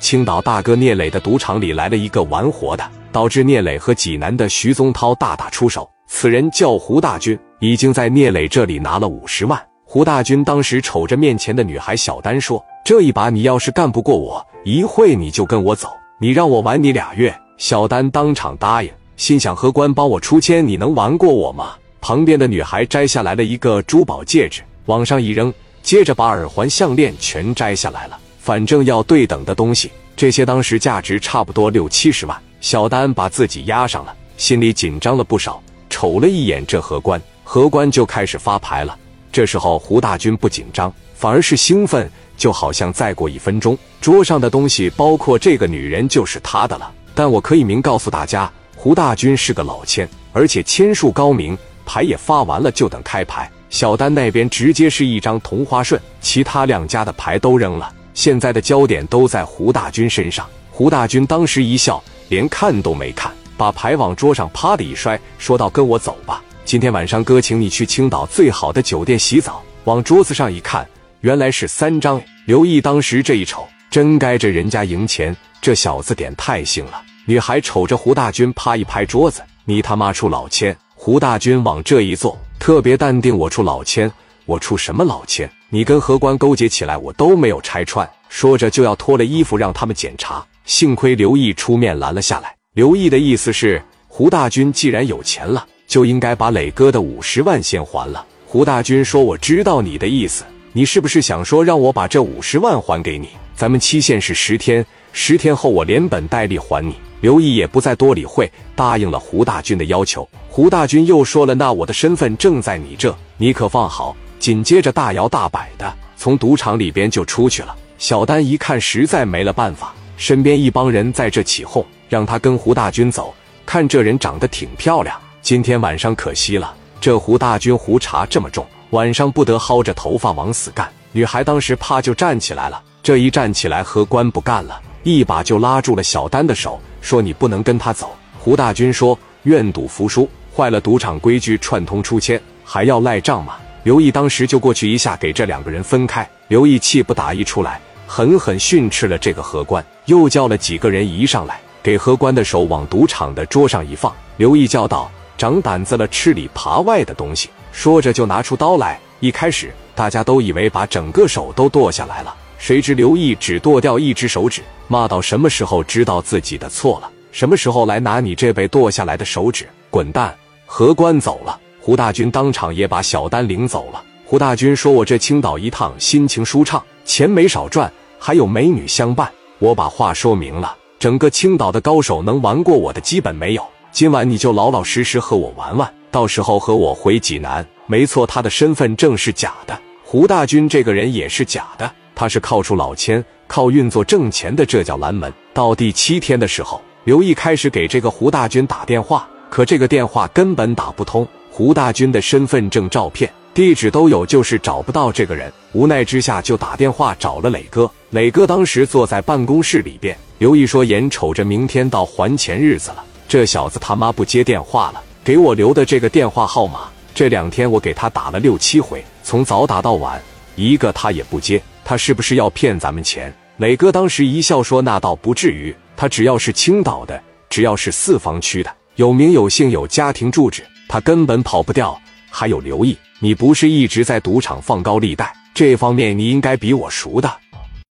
青岛大哥聂磊的赌场里来了一个玩活的，导致聂磊和济南的徐宗涛大打出手。此人叫胡大军，已经在聂磊这里拿了五十万。胡大军当时瞅着面前的女孩小丹说：“这一把你要是干不过我，一会你就跟我走，你让我玩你俩月。”小丹当场答应，心想：何官帮我出千，你能玩过我吗？旁边的女孩摘下来了一个珠宝戒指，往上一扔，接着把耳环、项链全摘下来了。反正要对等的东西，这些当时价值差不多六七十万。小丹把自己压上了，心里紧张了不少。瞅了一眼这荷官，荷官就开始发牌了。这时候胡大军不紧张，反而是兴奋，就好像再过一分钟，桌上的东西，包括这个女人，就是他的了。但我可以明告诉大家，胡大军是个老千，而且签术高明，牌也发完了，就等开牌。小丹那边直接是一张同花顺，其他两家的牌都扔了。现在的焦点都在胡大军身上。胡大军当时一笑，连看都没看，把牌往桌上啪的一摔，说道：“跟我走吧，今天晚上哥请你去青岛最好的酒店洗澡。”往桌子上一看，原来是三张。刘毅当时这一瞅，真该着人家赢钱，这小子点太性了。女孩瞅着胡大军，啪一拍桌子：“你他妈出老千！”胡大军往这一坐，特别淡定：“我出老千，我出什么老千？你跟荷官勾结起来，我都没有拆穿。”说着就要脱了衣服让他们检查，幸亏刘毅出面拦了下来。刘毅的意思是，胡大军既然有钱了，就应该把磊哥的五十万先还了。胡大军说：“我知道你的意思，你是不是想说让我把这五十万还给你？咱们期限是十天，十天后我连本带利还你。”刘毅也不再多理会，答应了胡大军的要求。胡大军又说了：“那我的身份证在你这，你可放好。”紧接着大摇大摆的从赌场里边就出去了。小丹一看实在没了办法，身边一帮人在这起哄，让他跟胡大军走。看这人长得挺漂亮，今天晚上可惜了。这胡大军胡茬这么重，晚上不得薅着头发往死干。女孩当时啪就站起来了，这一站起来，荷官不干了，一把就拉住了小丹的手。说你不能跟他走。胡大军说：“愿赌服输，坏了赌场规矩，串通出千，还要赖账吗？”刘毅当时就过去一下给这两个人分开。刘毅气不打一处来，狠狠训斥了这个荷官，又叫了几个人移上来，给荷官的手往赌场的桌上一放。刘毅叫道：“长胆子了，吃里扒外的东西！”说着就拿出刀来。一开始大家都以为把整个手都剁下来了。谁知刘毅只剁掉一只手指，骂道：“什么时候知道自己的错了？什么时候来拿你这被剁下来的手指？滚蛋！”荷官走了，胡大军当场也把小丹领走了。胡大军说：“我这青岛一趟，心情舒畅，钱没少赚，还有美女相伴。我把话说明了，整个青岛的高手能玩过我的基本没有。今晚你就老老实实和我玩玩，到时候和我回济南。没错，他的身份证是假的，胡大军这个人也是假的。”他是靠出老千，靠运作挣钱的，这叫拦门。到第七天的时候，刘毅开始给这个胡大军打电话，可这个电话根本打不通。胡大军的身份证、照片、地址都有，就是找不到这个人。无奈之下，就打电话找了磊哥。磊哥当时坐在办公室里边。刘毅说：“眼瞅着明天到还钱日子了，这小子他妈不接电话了，给我留的这个电话号码，这两天我给他打了六七回，从早打到晚，一个他也不接。”他是不是要骗咱们钱？磊哥当时一笑说：“那倒不至于，他只要是青岛的，只要是四方区的，有名有姓有家庭住址，他根本跑不掉。还有刘毅，你不是一直在赌场放高利贷，这方面你应该比我熟的。”